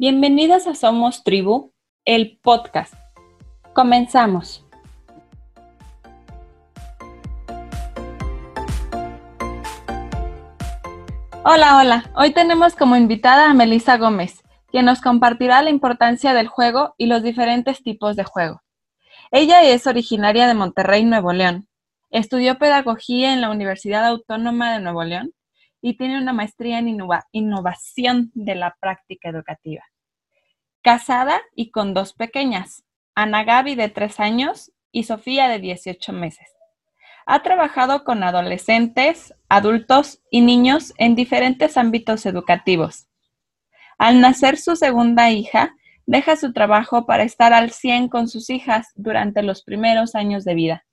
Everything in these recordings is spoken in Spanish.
Bienvenidas a Somos Tribu, el podcast. Comenzamos. Hola, hola. Hoy tenemos como invitada a Melissa Gómez, quien nos compartirá la importancia del juego y los diferentes tipos de juego. Ella es originaria de Monterrey, Nuevo León. Estudió pedagogía en la Universidad Autónoma de Nuevo León y tiene una maestría en innovación de la práctica educativa. Casada y con dos pequeñas, Ana Gaby de tres años y Sofía de 18 meses. Ha trabajado con adolescentes, adultos y niños en diferentes ámbitos educativos. Al nacer su segunda hija, deja su trabajo para estar al 100 con sus hijas durante los primeros años de vida.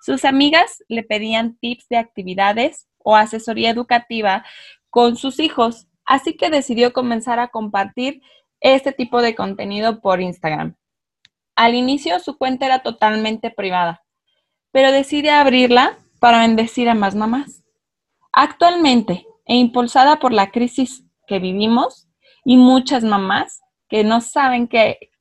Sus amigas le pedían tips de actividades o asesoría educativa con sus hijos, así que decidió comenzar a compartir este tipo de contenido por Instagram. Al inicio su cuenta era totalmente privada, pero decide abrirla para bendecir a más mamás. Actualmente, e impulsada por la crisis que vivimos y muchas mamás que no saben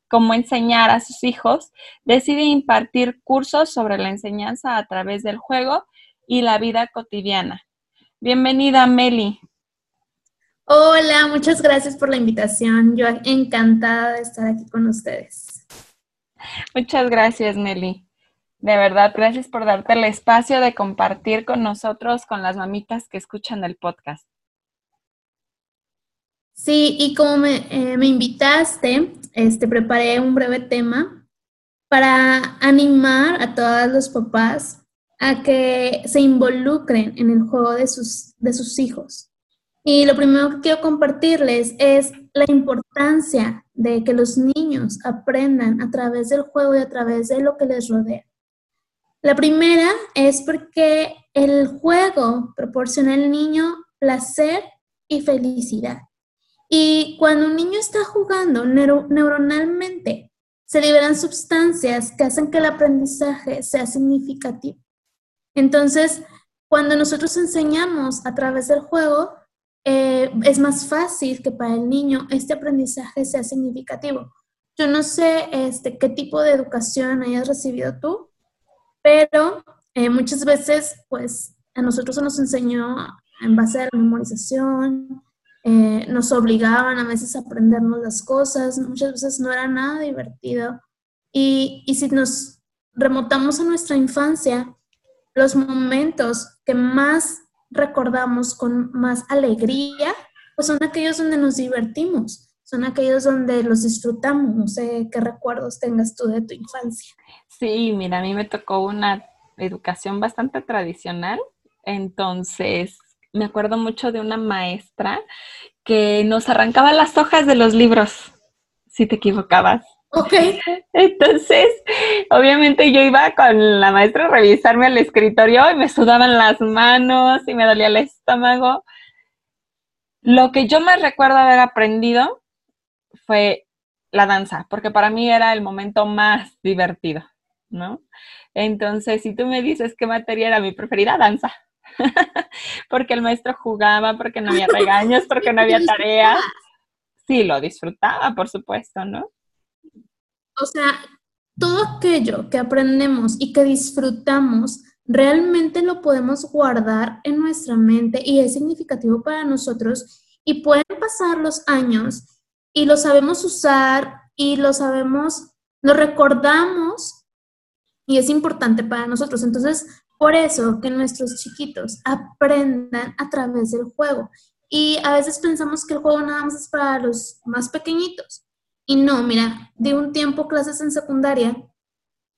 cómo enseñar a sus hijos, decide impartir cursos sobre la enseñanza a través del juego y la vida cotidiana. Bienvenida, Meli. Hola, muchas gracias por la invitación. Yo encantada de estar aquí con ustedes. Muchas gracias, Meli. De verdad, gracias por darte el espacio de compartir con nosotros, con las mamitas que escuchan el podcast. Sí, y como me, eh, me invitaste, este, preparé un breve tema para animar a todos los papás a que se involucren en el juego de sus, de sus hijos. Y lo primero que quiero compartirles es la importancia de que los niños aprendan a través del juego y a través de lo que les rodea. La primera es porque el juego proporciona al niño placer y felicidad. Y cuando un niño está jugando neuronalmente, se liberan sustancias que hacen que el aprendizaje sea significativo. Entonces, cuando nosotros enseñamos a través del juego, eh, es más fácil que para el niño este aprendizaje sea significativo. Yo no sé este, qué tipo de educación hayas recibido tú, pero eh, muchas veces, pues, a nosotros se nos enseñó en base a la memorización, eh, nos obligaban a veces a aprendernos las cosas, muchas veces no era nada divertido. Y, y si nos remotamos a nuestra infancia, los momentos que más recordamos con más alegría, pues son aquellos donde nos divertimos, son aquellos donde los disfrutamos. No sé qué recuerdos tengas tú de tu infancia. Sí, mira, a mí me tocó una educación bastante tradicional, entonces me acuerdo mucho de una maestra que nos arrancaba las hojas de los libros si te equivocabas. Ok. Entonces, obviamente yo iba con la maestra a revisarme al escritorio y me sudaban las manos y me dolía el estómago. Lo que yo más recuerdo haber aprendido fue la danza, porque para mí era el momento más divertido, ¿no? Entonces, si tú me dices qué materia era mi preferida, danza. porque el maestro jugaba, porque no había regaños, porque no había tareas. Sí, lo disfrutaba, por supuesto, ¿no? O sea, todo aquello que aprendemos y que disfrutamos, realmente lo podemos guardar en nuestra mente y es significativo para nosotros y pueden pasar los años y lo sabemos usar y lo sabemos, lo recordamos y es importante para nosotros. Entonces, por eso que nuestros chiquitos aprendan a través del juego. Y a veces pensamos que el juego nada más es para los más pequeñitos, y no, mira, di un tiempo clases en secundaria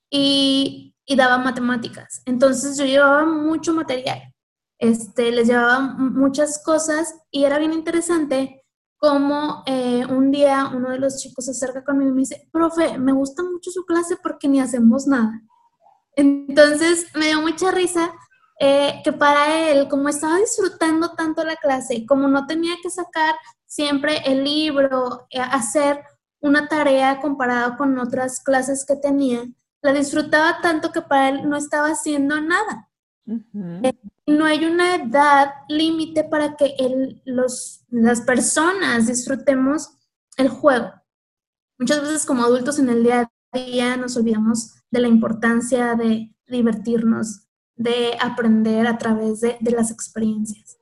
y, y daba matemáticas. Entonces yo llevaba mucho material. Este, les llevaba muchas cosas y era bien interesante como eh, un día uno de los chicos se acerca conmigo y me dice, profe, me gusta mucho su clase porque ni hacemos nada. Entonces me dio mucha risa eh, que para él, como estaba disfrutando tanto la clase, como no tenía que sacar siempre el libro, eh, hacer una tarea comparado con otras clases que tenía, la disfrutaba tanto que para él no estaba haciendo nada. Eh, no hay una edad límite para que los, las personas disfrutemos el juego. Muchas veces como adultos en el día a día nos olvidamos de la importancia de divertirnos, de aprender a través de, de las experiencias.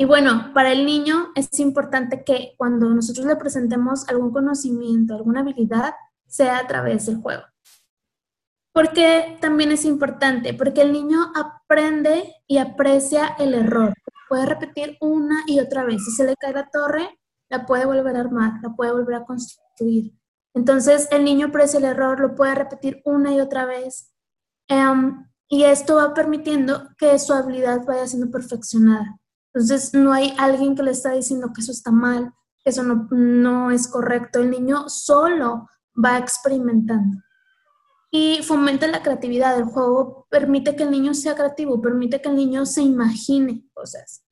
Y bueno, para el niño es importante que cuando nosotros le presentemos algún conocimiento, alguna habilidad, sea a través del juego. Porque también es importante, porque el niño aprende y aprecia el error. Puede repetir una y otra vez. Si se le cae la torre, la puede volver a armar, la puede volver a construir. Entonces el niño aprecia el error, lo puede repetir una y otra vez. Em, y esto va permitiendo que su habilidad vaya siendo perfeccionada. Entonces no hay alguien que le está diciendo que eso está mal, que eso no, no es correcto. El niño solo va experimentando y fomenta la creatividad. El juego permite que el niño sea creativo, permite que el niño se imagine cosas.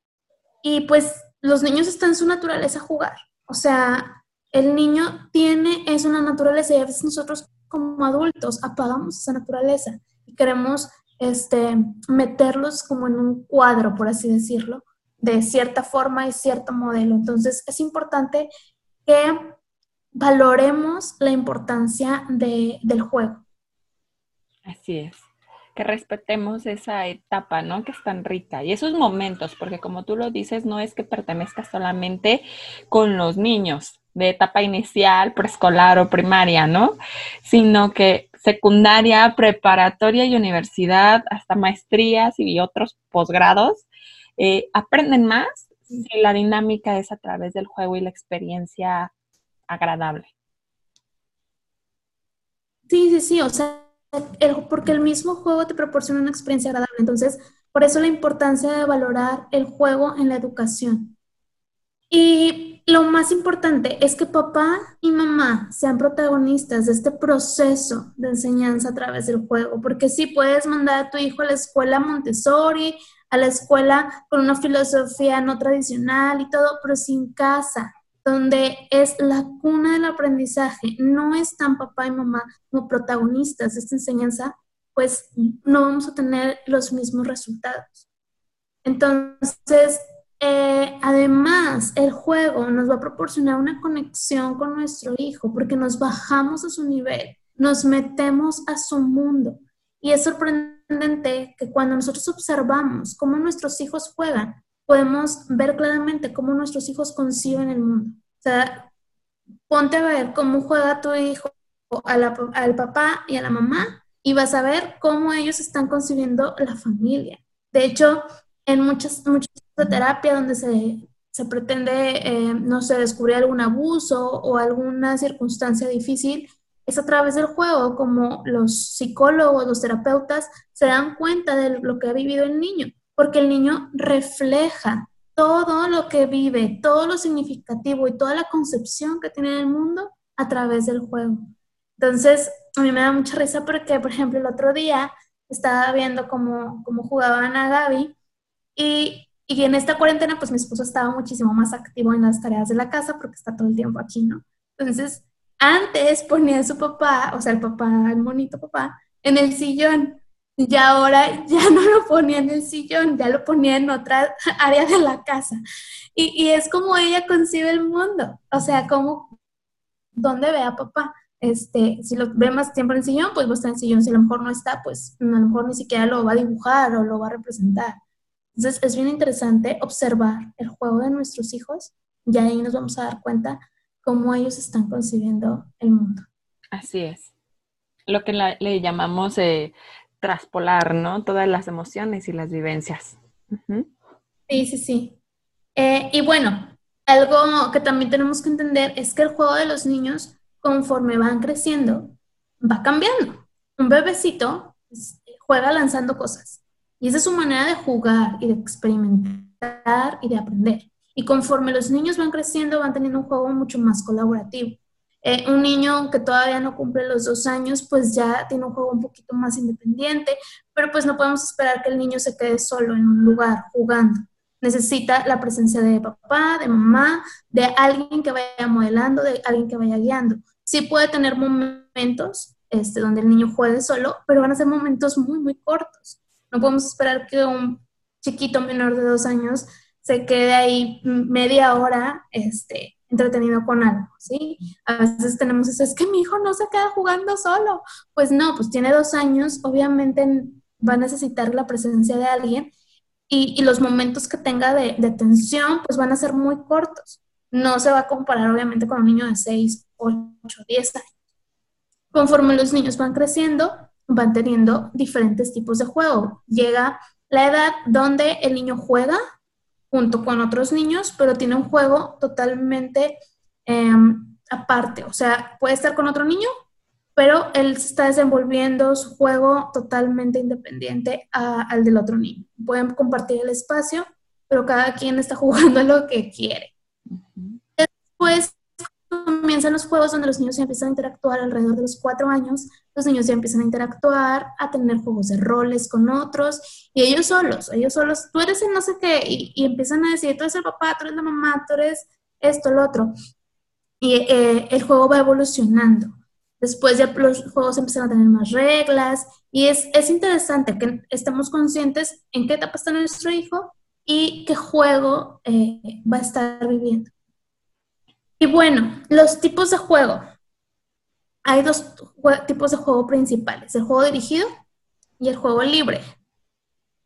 Y pues los niños están en su naturaleza jugar. O sea, el niño tiene es una naturaleza y a veces nosotros como adultos apagamos esa naturaleza y queremos este, meterlos como en un cuadro, por así decirlo, de cierta forma y cierto modelo. Entonces es importante que valoremos la importancia de, del juego. Así es, que respetemos esa etapa, ¿no? Que es tan rica y esos momentos, porque como tú lo dices, no es que pertenezca solamente con los niños de etapa inicial, preescolar o primaria, ¿no? Sino que secundaria, preparatoria y universidad, hasta maestrías y otros posgrados, eh, aprenden más si la dinámica es a través del juego y la experiencia agradable. Sí, sí, sí, o sea, porque el mismo juego te proporciona una experiencia agradable. Entonces, por eso la importancia de valorar el juego en la educación. Y lo más importante es que papá y mamá sean protagonistas de este proceso de enseñanza a través del juego, porque sí puedes mandar a tu hijo a la escuela Montessori, a la escuela con una filosofía no tradicional y todo, pero sin casa, donde es la cuna del aprendizaje, no están papá y mamá como protagonistas de esta enseñanza, pues no vamos a tener los mismos resultados. Entonces, eh, además, el juego nos va a proporcionar una conexión con nuestro hijo porque nos bajamos a su nivel, nos metemos a su mundo. Y es sorprendente que cuando nosotros observamos cómo nuestros hijos juegan, podemos ver claramente cómo nuestros hijos conciben el mundo. O sea, ponte a ver cómo juega tu hijo al papá y a la mamá y vas a ver cómo ellos están concibiendo la familia. De hecho, en muchas, muchas de terapia donde se, se pretende, eh, no sé, descubrir algún abuso o alguna circunstancia difícil, es a través del juego como los psicólogos, los terapeutas se dan cuenta de lo que ha vivido el niño porque el niño refleja todo lo que vive, todo lo significativo y toda la concepción que tiene del mundo a través del juego. Entonces, a mí me da mucha risa porque, por ejemplo, el otro día estaba viendo cómo, cómo jugaban a Gaby y, y en esta cuarentena, pues mi esposo estaba muchísimo más activo en las tareas de la casa porque está todo el tiempo aquí, ¿no? Entonces, antes ponía a su papá, o sea, el papá, el monito papá, en el sillón y ahora ya no lo ponía en el sillón, ya lo ponía en otra área de la casa. Y, y es como ella concibe el mundo, o sea, como donde ve a papá. Este, si lo ve más tiempo en el sillón, pues va a estar en el sillón. Si a lo mejor no está, pues a lo mejor ni siquiera lo va a dibujar o lo va a representar. Entonces es bien interesante observar el juego de nuestros hijos y ahí nos vamos a dar cuenta cómo ellos están concibiendo el mundo. Así es. Lo que le llamamos eh, traspolar, ¿no? Todas las emociones y las vivencias. Sí, sí, sí. Eh, y bueno, algo que también tenemos que entender es que el juego de los niños, conforme van creciendo, va cambiando. Un bebecito pues, juega lanzando cosas y esa es su manera de jugar y de experimentar y de aprender. Y conforme los niños van creciendo, van teniendo un juego mucho más colaborativo. Eh, un niño que todavía no cumple los dos años, pues ya tiene un juego un poquito más independiente, pero pues no podemos esperar que el niño se quede solo en un lugar jugando. Necesita la presencia de papá, de mamá, de alguien que vaya modelando, de alguien que vaya guiando. Sí puede tener momentos este, donde el niño juegue solo, pero van a ser momentos muy, muy cortos. No podemos esperar que un chiquito menor de dos años se quede ahí media hora este, entretenido con algo, ¿sí? A veces tenemos eso, es que mi hijo no se queda jugando solo. Pues no, pues tiene dos años, obviamente va a necesitar la presencia de alguien y, los momentos que tenga de, de, tensión, pues van a ser muy cortos. No se va a comparar, obviamente, con un niño de 6, 8, 10 años. Conforme los niños van creciendo, van teniendo diferentes tipos de juego. Llega la edad donde el niño juega junto con otros niños, pero tiene un juego totalmente em, aparte. O sea, puede estar con otro niño, pero él se está desenvolviendo su juego totalmente independiente al del otro niño. Pueden compartir el espacio, pero cada quien está jugando lo que quiere. Después comienzan los juegos donde los niños empiezan a interactuar alrededor de los cuatro años. Los niños ya empiezan a interactuar, a tener juegos de roles con otros y ellos solos, ellos solos, tú eres el no sé qué y, empiezan a decir, tú eres el papá, tú eres la mamá, tú eres esto, lo otro. Y eh, el juego va evolucionando. Después ya los juegos empiezan a tener más reglas y es, es interesante que estemos conscientes en qué etapa está nuestro hijo y qué juego eh, va a estar viviendo. Y bueno, los tipos de juego. Hay dos tipos de juego principales, el juego dirigido y el juego libre.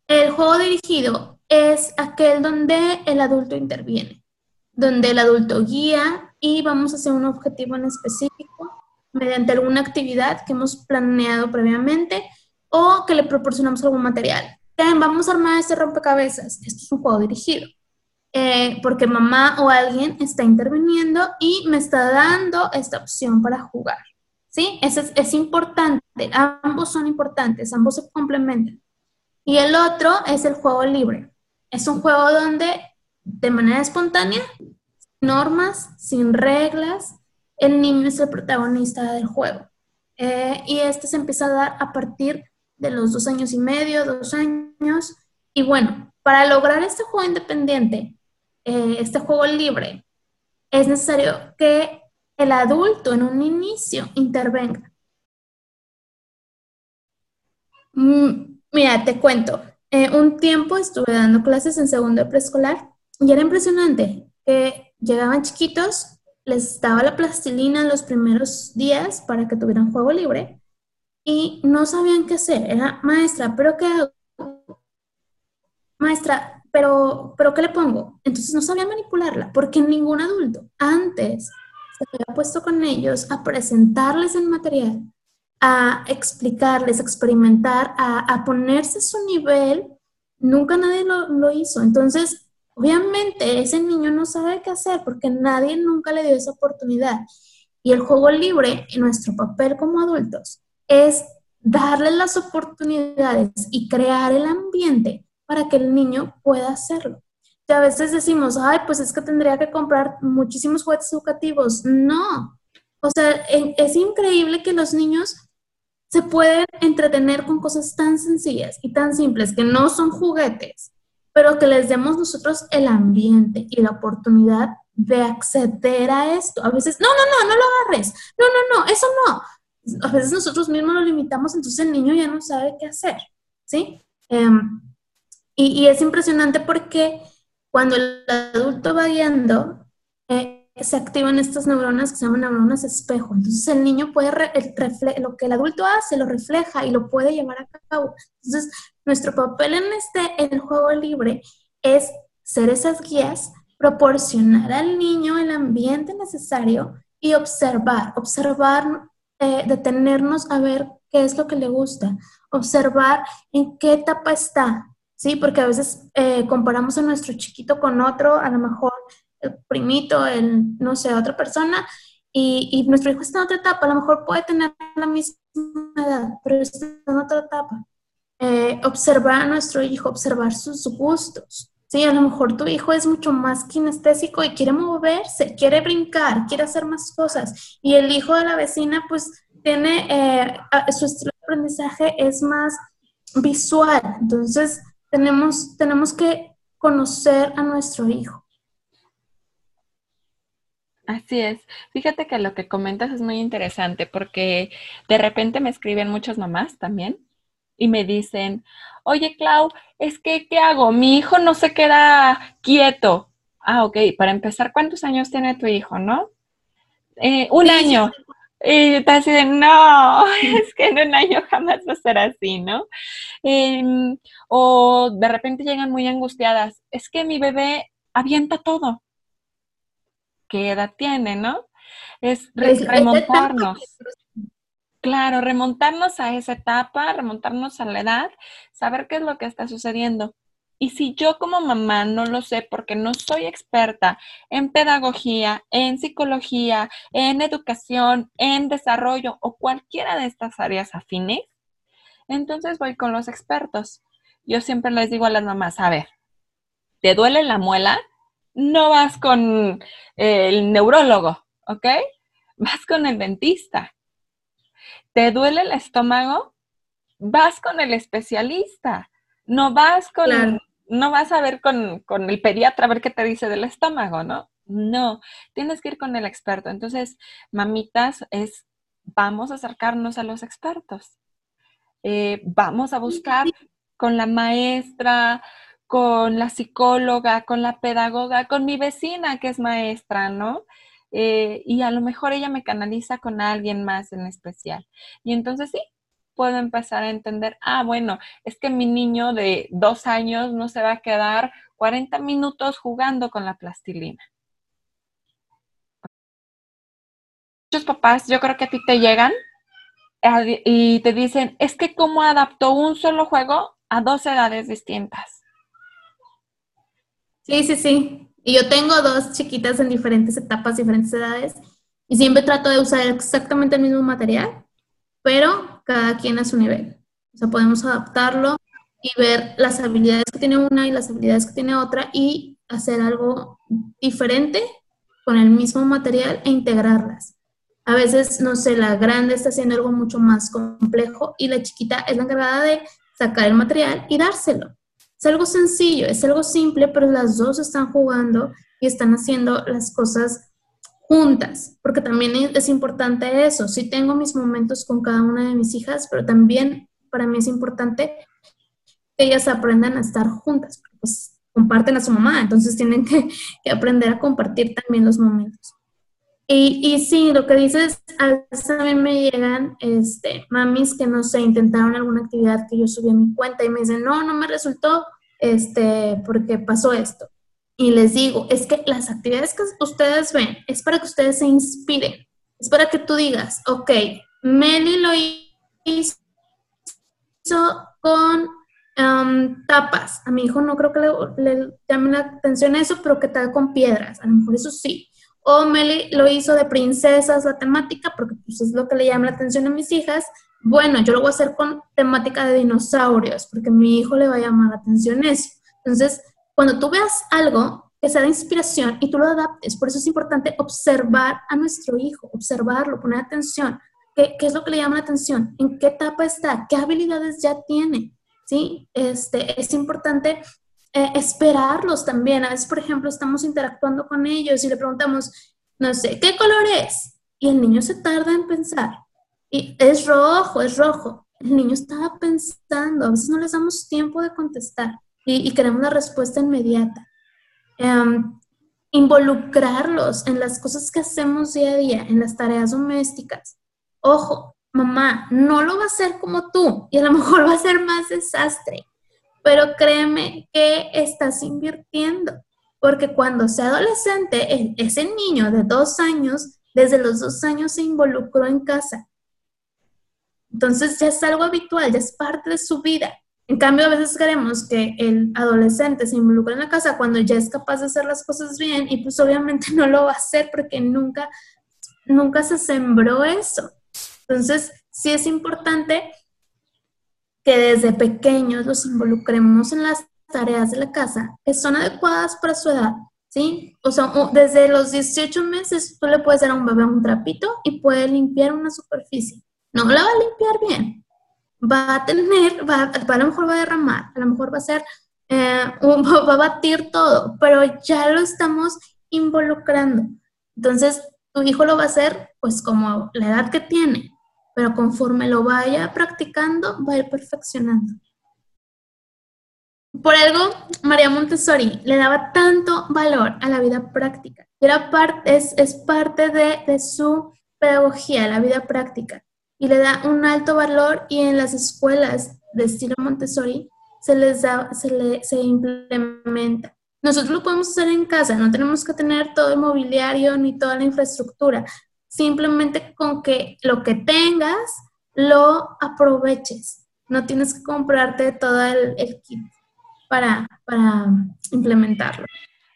El juego dirigido es aquel donde el adulto interviene, donde el adulto guía y vamos a hacer un objetivo en específico mediante alguna actividad que hemos planeado previamente o que le proporcionamos algún material. Vamos a armar este rompecabezas. Esto es un juego dirigido. Eh, porque mamá o alguien está interviniendo y me está dando esta opción para jugar. ¿Sí? Es importante, ambos son importantes, ambos se complementan. Y el otro es el juego libre. Es un juego donde de manera espontánea, sin normas, sin reglas, el niño es el protagonista del juego. Eh, y este se empieza a dar a partir de los dos años y medio, dos años. Y bueno, para lograr este juego independiente, eh, este juego libre, es necesario que el adulto en un inicio intervenga. Mm, mira, te cuento. Eh, un tiempo estuve dando clases en segundo preescolar y era impresionante que llegaban chiquitos, les daba la plastilina los primeros días para que tuvieran juego libre y no sabían qué hacer. Era maestra, pero ¿qué hago? Maestra, pero, pero ¿qué le pongo? Entonces no sabía manipularla, porque ningún adulto antes se había puesto con ellos a presentarles el material, a explicarles, a experimentar, a, ponerse a su nivel. Nunca nadie lo, lo hizo. Entonces, obviamente ese niño no sabe qué hacer porque nadie nunca le dio esa oportunidad. Y el juego libre, en nuestro papel como adultos, es darle las oportunidades y crear el ambiente para que el niño pueda hacerlo. Y a veces decimos, ay, pues es que tendría que comprar muchísimos juguetes educativos. No. O sea, es increíble que los niños se pueden entretener con cosas tan sencillas y tan simples que no son juguetes, pero que les demos nosotros el ambiente y la oportunidad de acceder a esto. A veces, no, no, no, no lo agarres. No, no, no, eso no. A veces nosotros mismos lo limitamos, entonces el niño ya no sabe qué hacer, ¿sí? Um, y, es impresionante porque cuando el adulto va guiando, eh, se activan estas neuronas que se llaman neuronas espejo. Entonces el niño puede, lo que el adulto hace, lo refleja y lo puede llevar a cabo. Entonces nuestro papel en este, en el juego libre es ser esas guías, proporcionar al niño el ambiente necesario y observar, observar, eh, detenernos a ver qué es lo que le gusta, observar en qué etapa está, ¿sí? Porque a veces eh, comparamos a nuestro chiquito con otro, a lo mejor el primito, el, no sé, otra persona, y, y, nuestro hijo está en otra etapa, a lo mejor puede tener la misma edad, pero está en otra etapa. Eh, observar a nuestro hijo, observar sus gustos. Sí, a lo mejor tu hijo es mucho más kinestésico y quiere moverse, quiere brincar, quiere hacer más cosas. Y el hijo de la vecina, pues, tiene, eh, su estilo de aprendizaje es más visual. Entonces, tenemos, tenemos que conocer a nuestro hijo. Así es. Fíjate que lo que comentas es muy interesante porque de repente me escriben muchas mamás también y me dicen, oye Clau, es que, ¿qué hago? Mi hijo no se queda quieto. ah, ok, para empezar, ¿cuántos años tiene tu hijo, no? Eh, un año. Y te así de, no, es que en un año jamás va a ser así, ¿no? Em, o de repente llegan muy angustiadas, es que mi bebé avienta todo. ¿Qué edad tiene, no? Es remontarnos. Claro, remontarnos a esa etapa, remontarnos a la edad, saber qué es lo que está sucediendo. Y si yo como mamá no lo sé porque no soy experta en pedagogía, en psicología, en educación, en desarrollo o cualquiera de estas áreas afines, entonces voy con los expertos. Yo siempre les digo a las mamás, a ver, ¿te duele la muela? No vas con el neurólogo, ¿ok? Vas con el dentista. ¿Te duele el estómago? Vas con el especialista. No vas con no vas a ver con, el pediatra a ver qué te dice del estómago, ¿no? No, tienes que ir con el experto. Entonces, mamitas, es, vamos a acercarnos a los expertos. Eh, vamos a buscar con la maestra, con la psicóloga, con la pedagoga, con mi vecina que es maestra, ¿no? Eh, y a lo mejor ella me canaliza con alguien más en especial. Y entonces sí, puedo empezar a entender, ah, bueno, es que mi niño de dos años no se va a quedar 40 minutos jugando con la plastilina. Muchos papás, yo creo que a ti te llegan y te dicen, es que cómo adaptó un solo juego a dos edades distintas. Sí, sí, sí. Y yo tengo dos chiquitas en diferentes etapas, diferentes edades, y siempre trato de usar exactamente el mismo material, pero cada quien a su nivel. O sea, podemos adaptarlo y ver las habilidades que tiene una y las habilidades que tiene otra y hacer algo diferente con el mismo material e integrarlas. A veces, no sé, la grande está haciendo algo mucho más complejo y la chiquita es la encargada de sacar el material y dárselo. Es algo sencillo, es algo simple, pero las dos están jugando y están haciendo las cosas juntas, porque también es importante eso. Sí tengo mis momentos con cada una de mis hijas, pero también para mí es importante que ellas aprendan a estar juntas, porque pues comparten a su mamá, entonces tienen que, aprender a compartir también los momentos. Y, y, sí, lo que dices, a también me llegan este, mamis que no sé, intentaron alguna actividad que yo subí a mi cuenta y me dicen, no, no me resultó, este, porque pasó esto y les digo, es que las actividades que ustedes ven es para que ustedes se inspiren, es para que tú digas, ok, Meli lo hizo con um, tapas. A mi hijo no creo que le, llame la atención eso, pero ¿qué tal con piedras? A lo mejor eso sí. O Meli lo hizo de princesas, la temática, porque pues, es lo que le llama la atención a mis hijas. Bueno, yo lo voy a hacer con temática de dinosaurios, porque a mi hijo le va a llamar la atención eso. Entonces, cuando tú veas algo que sea de inspiración y tú lo adaptes, por eso es importante observar a nuestro hijo, observarlo, poner atención. ¿Qué, qué es lo que le llama la atención? ¿En qué etapa está? ¿Qué habilidades ya tiene? ¿Sí? Este, es importante eh, esperarlos también. A veces, por ejemplo, estamos interactuando con ellos y le preguntamos, no sé, ¿qué color es? Y el niño se tarda en pensar. Y es rojo, es rojo. El niño estaba pensando, a veces no les damos tiempo de contestar y, queremos una respuesta inmediata. Em, involucrarlos en las cosas que hacemos día a día, en las tareas domésticas. Ojo, mamá, no lo va a hacer como tú y a lo mejor va a ser más desastre, pero créeme que estás invirtiendo, porque cuando sea adolescente, e, ese niño de dos años, desde los dos años se involucró en casa. Entonces ya es algo habitual, ya es parte de su vida. En cambio, a veces queremos que el adolescente se involucre en la casa cuando ya es capaz de hacer las cosas bien y pues obviamente no lo va a hacer porque nunca, nunca se sembró eso. Entonces, sí es importante que desde pequeños los involucremos en las tareas de la casa que son adecuadas para su edad, ¿sí? O sea, desde los 18 meses tú le puedes dar a un bebé un trapito y puede limpiar una superficie. No la va a limpiar bien, va a tener, va, a lo mejor va a derramar, a lo mejor va a ser, eh, va a batir todo, pero ya lo estamos involucrando. Entonces, tu hijo lo va a hacer pues como la edad que tiene, pero conforme lo vaya practicando, va a ir perfeccionando. Por algo, María Montessori le daba tanto valor a la vida práctica. Era es, es parte de, de su pedagogía, la vida práctica. Y le da un alto valor y en las escuelas de estilo Montessori se les da, se, le, implementa. Nosotros lo podemos hacer en casa, no tenemos que tener todo el mobiliario ni toda la infraestructura. Simplemente con que lo que tengas lo aproveches. No tienes que comprarte todo el, kit para, para implementarlo.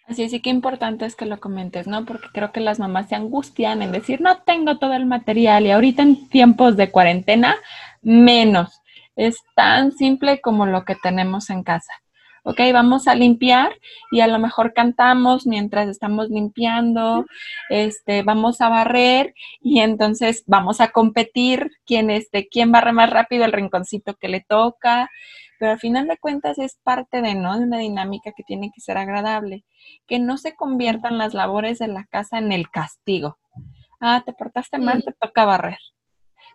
Así es, y qué importante es que lo comentes, ¿no? Porque creo que las mamás se angustian en decir, no tengo todo el material y ahorita en tiempos de cuarentena, menos. Es tan simple como lo que tenemos en casa. Ok, vamos a limpiar y a lo mejor cantamos mientras estamos limpiando, este, vamos a barrer y entonces vamos a competir quién, este, quién barre más rápido el rinconcito que le toca, pero al final de cuentas es parte de, ¿no? de una dinámica que tiene que ser agradable, que no se conviertan las labores de la casa en el castigo. Ah, te portaste mal, te toca barrer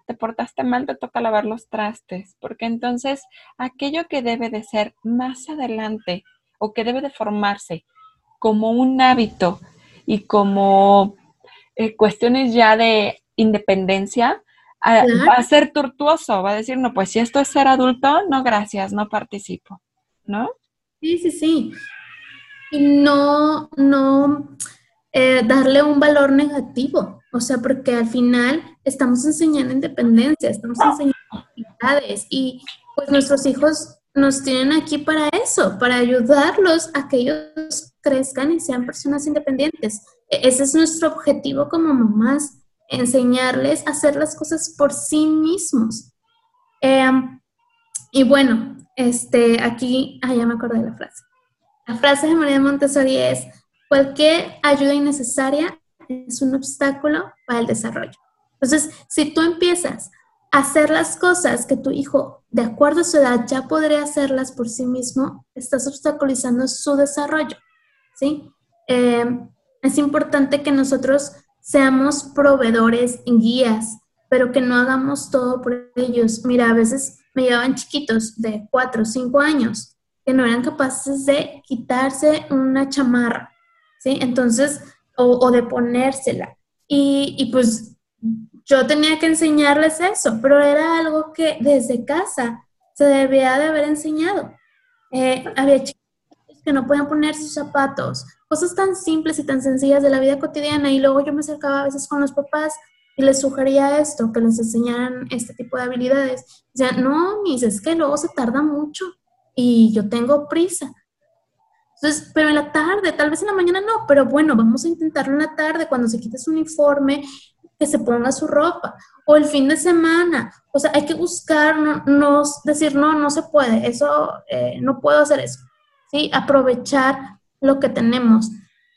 te portaste mal, te toca lavar los trastes, porque entonces aquello que debe de ser más adelante o que debe de formarse como un hábito y como eh, cuestiones ya de independencia, ah, va a ser tortuoso, va a decir, no, pues si esto es ser adulto, no, gracias, no participo, ¿no? Sí, sí, sí. Y no, no eh, darle un valor negativo, o sea, porque al final estamos enseñando independencia, estamos enseñando actividades y pues nuestros hijos nos tienen aquí para eso, para ayudarlos a que ellos crezcan y sean personas independientes. E-, ese es nuestro objetivo como mamás, enseñarles a hacer las cosas por sí mismos. Em, y bueno, este, aquí, ah, ya me acordé de la frase. La frase de María Montessori es, cualquier ayuda innecesaria es un obstáculo para el desarrollo. Entonces, si tú empiezas a hacer las cosas que tu hijo, de acuerdo a su edad, ya podría hacerlas por sí mismo, estás obstaculizando su desarrollo, ¿sí? Eh, es importante que nosotros seamos proveedores, guías, pero que no hagamos todo por ellos. Mira, a veces me llevaban chiquitos de 4 o 5 años que no eran capaces de quitarse una chamarra, ¿sí? Entonces, o, de ponérsela. Y, pues yo tenía que enseñarles eso, pero era algo que desde casa se debía de haber enseñado. Eh, había chicos que no podían poner sus zapatos, cosas tan simples y tan sencillas de la vida cotidiana y luego yo me acercaba a veces con los papás y les sugería esto, que les enseñaran este tipo de habilidades. ya no, mis, es que luego se tarda mucho y yo tengo prisa. Entonces, pero en la tarde, tal vez en la mañana no, pero bueno, vamos a intentarlo en la tarde cuando se quite su uniforme, que se ponga su ropa, o el fin de semana. O sea, hay que buscar, no, decir, no, no se puede, eso, eh, no puedo hacer eso. ¿Sí? Aprovechar lo que tenemos.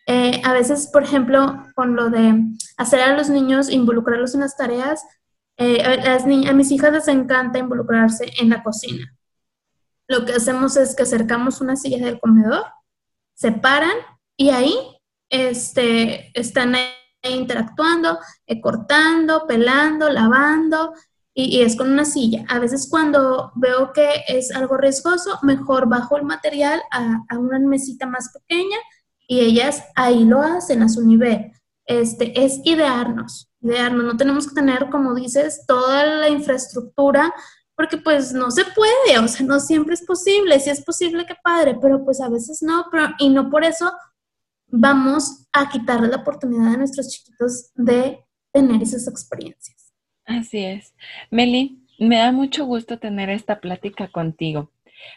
Eh, a veces, por ejemplo, con lo de hacer a los niños, involucrarlos en las tareas, eh, a, mis hijas les encanta involucrarse en la cocina. Lo que hacemos es que acercamos una silla del comedor se paran y ahí este, están interactuando, eh, cortando, pelando, lavando, y, es con una silla. A veces cuando veo que es algo riesgoso, mejor bajo el material a, una mesita más pequeña y ellas ahí lo hacen a su nivel. Este, es idearnos, idearnos. No tenemos que tener, como dices, toda la infraestructura porque pues no se puede, o sea, no siempre es posible, si es posible, qué padre, pero pues a veces no, pero, y no por eso vamos a quitarle la oportunidad a nuestros chiquitos de tener esas experiencias. Así es. Meli, me da mucho gusto tener esta plática contigo.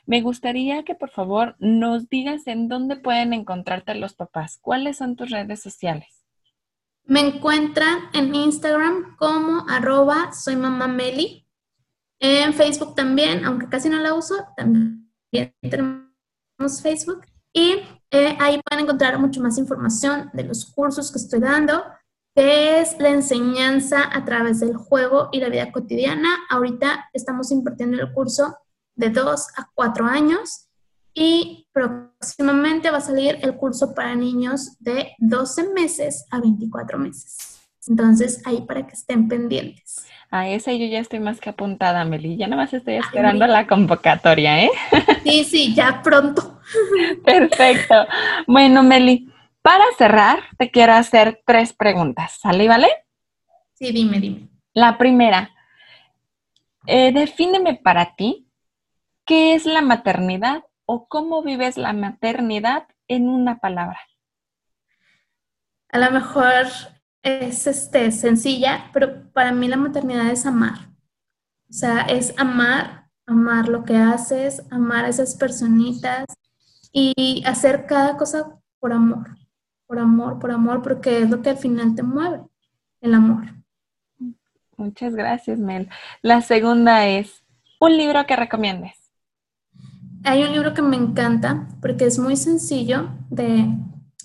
Me gustaría que por favor nos digas en dónde pueden encontrarte los papás. ¿Cuáles son tus redes sociales? Me encuentran en Instagram como arroba soy mamá Meli en Facebook también, aunque casi no la uso, también tenemos Facebook. Y eh, ahí pueden encontrar mucho más información de los cursos que estoy dando, que es la enseñanza a través del juego y la vida cotidiana. Ahorita estamos impartiendo el curso de 2 a 4 años y próximamente va a salir el curso para niños de 12 meses a 24 meses. Entonces, ahí para que estén pendientes. A ese yo ya estoy más que apuntada, Meli. Ya nada más estoy esperando la convocatoria, ¿eh? Sí, sí, ya pronto. Perfecto. Bueno, Meli, para cerrar, te quiero hacer tres preguntas. ¿Sale y vale? Sí, dime, dime. La primera, eh, defíneme para ti qué es la maternidad o cómo vives la maternidad en una palabra. A lo mejor es este, sencilla, pero para mí la maternidad es amar. O sea, es amar, amar lo que haces, amar a esas personitas y hacer cada cosa por amor, por amor, por amor, porque es lo que al final te mueve, el amor. Muchas gracias, Mel. La segunda es, un libro que recomiendes. Hay un libro que me encanta porque es muy sencillo de,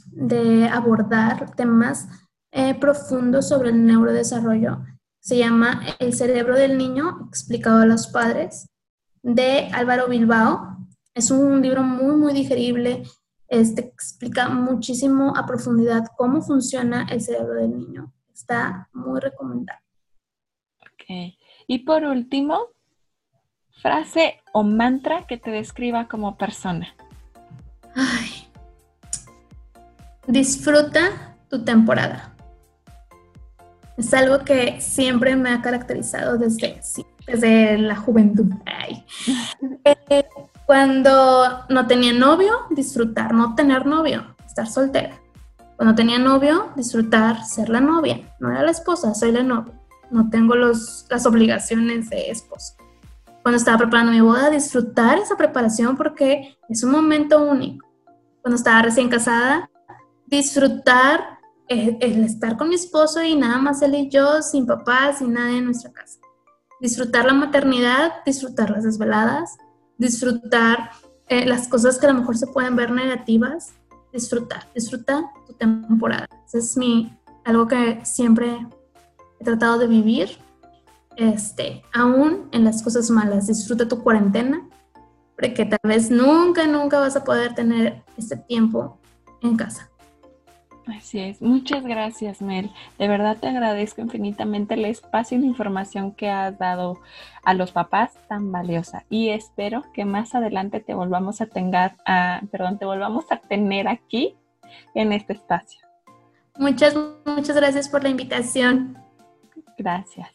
de abordar temas eh, profundo sobre el neurodesarrollo. Se llama El cerebro del niño explicado a los padres de Álvaro Bilbao. Es un libro muy, muy digerible. Este explica muchísimo a profundidad cómo funciona el cerebro del niño. Está muy recomendado. Ok. Y por último, frase o mantra que te describa como persona. Ay. Disfruta tu temporada. Es algo que siempre me ha caracterizado desde, desde la juventud. Eh, cuando no tenía novio, disfrutar no tener novio, estar soltera. Cuando tenía novio, disfrutar ser la novia. No era la esposa, soy la novia. No tengo los, las obligaciones de esposa. Cuando estaba preparando mi boda, disfrutar esa preparación porque es un momento único. Cuando estaba recién casada, disfrutar el estar con mi esposo y nada más él y yo, sin papá, sin nadie en nuestra casa. Disfrutar la maternidad, disfrutar las desveladas, disfrutar eh, las cosas que a lo mejor se pueden ver negativas, disfrutar, disfrutar tu temporada. Eso es mi, algo que siempre he tratado de vivir, este, aún en las cosas malas. Disfruta tu cuarentena, porque tal vez nunca, nunca vas a poder tener este tiempo en casa. Así es. Muchas gracias, Mel. De verdad te agradezco infinitamente el espacio y la información que has dado a los papás tan valiosa. Y espero que más adelante te volvamos a tener, perdón, te volvamos a tener aquí en este espacio. Muchas, muchas gracias por la invitación. Gracias.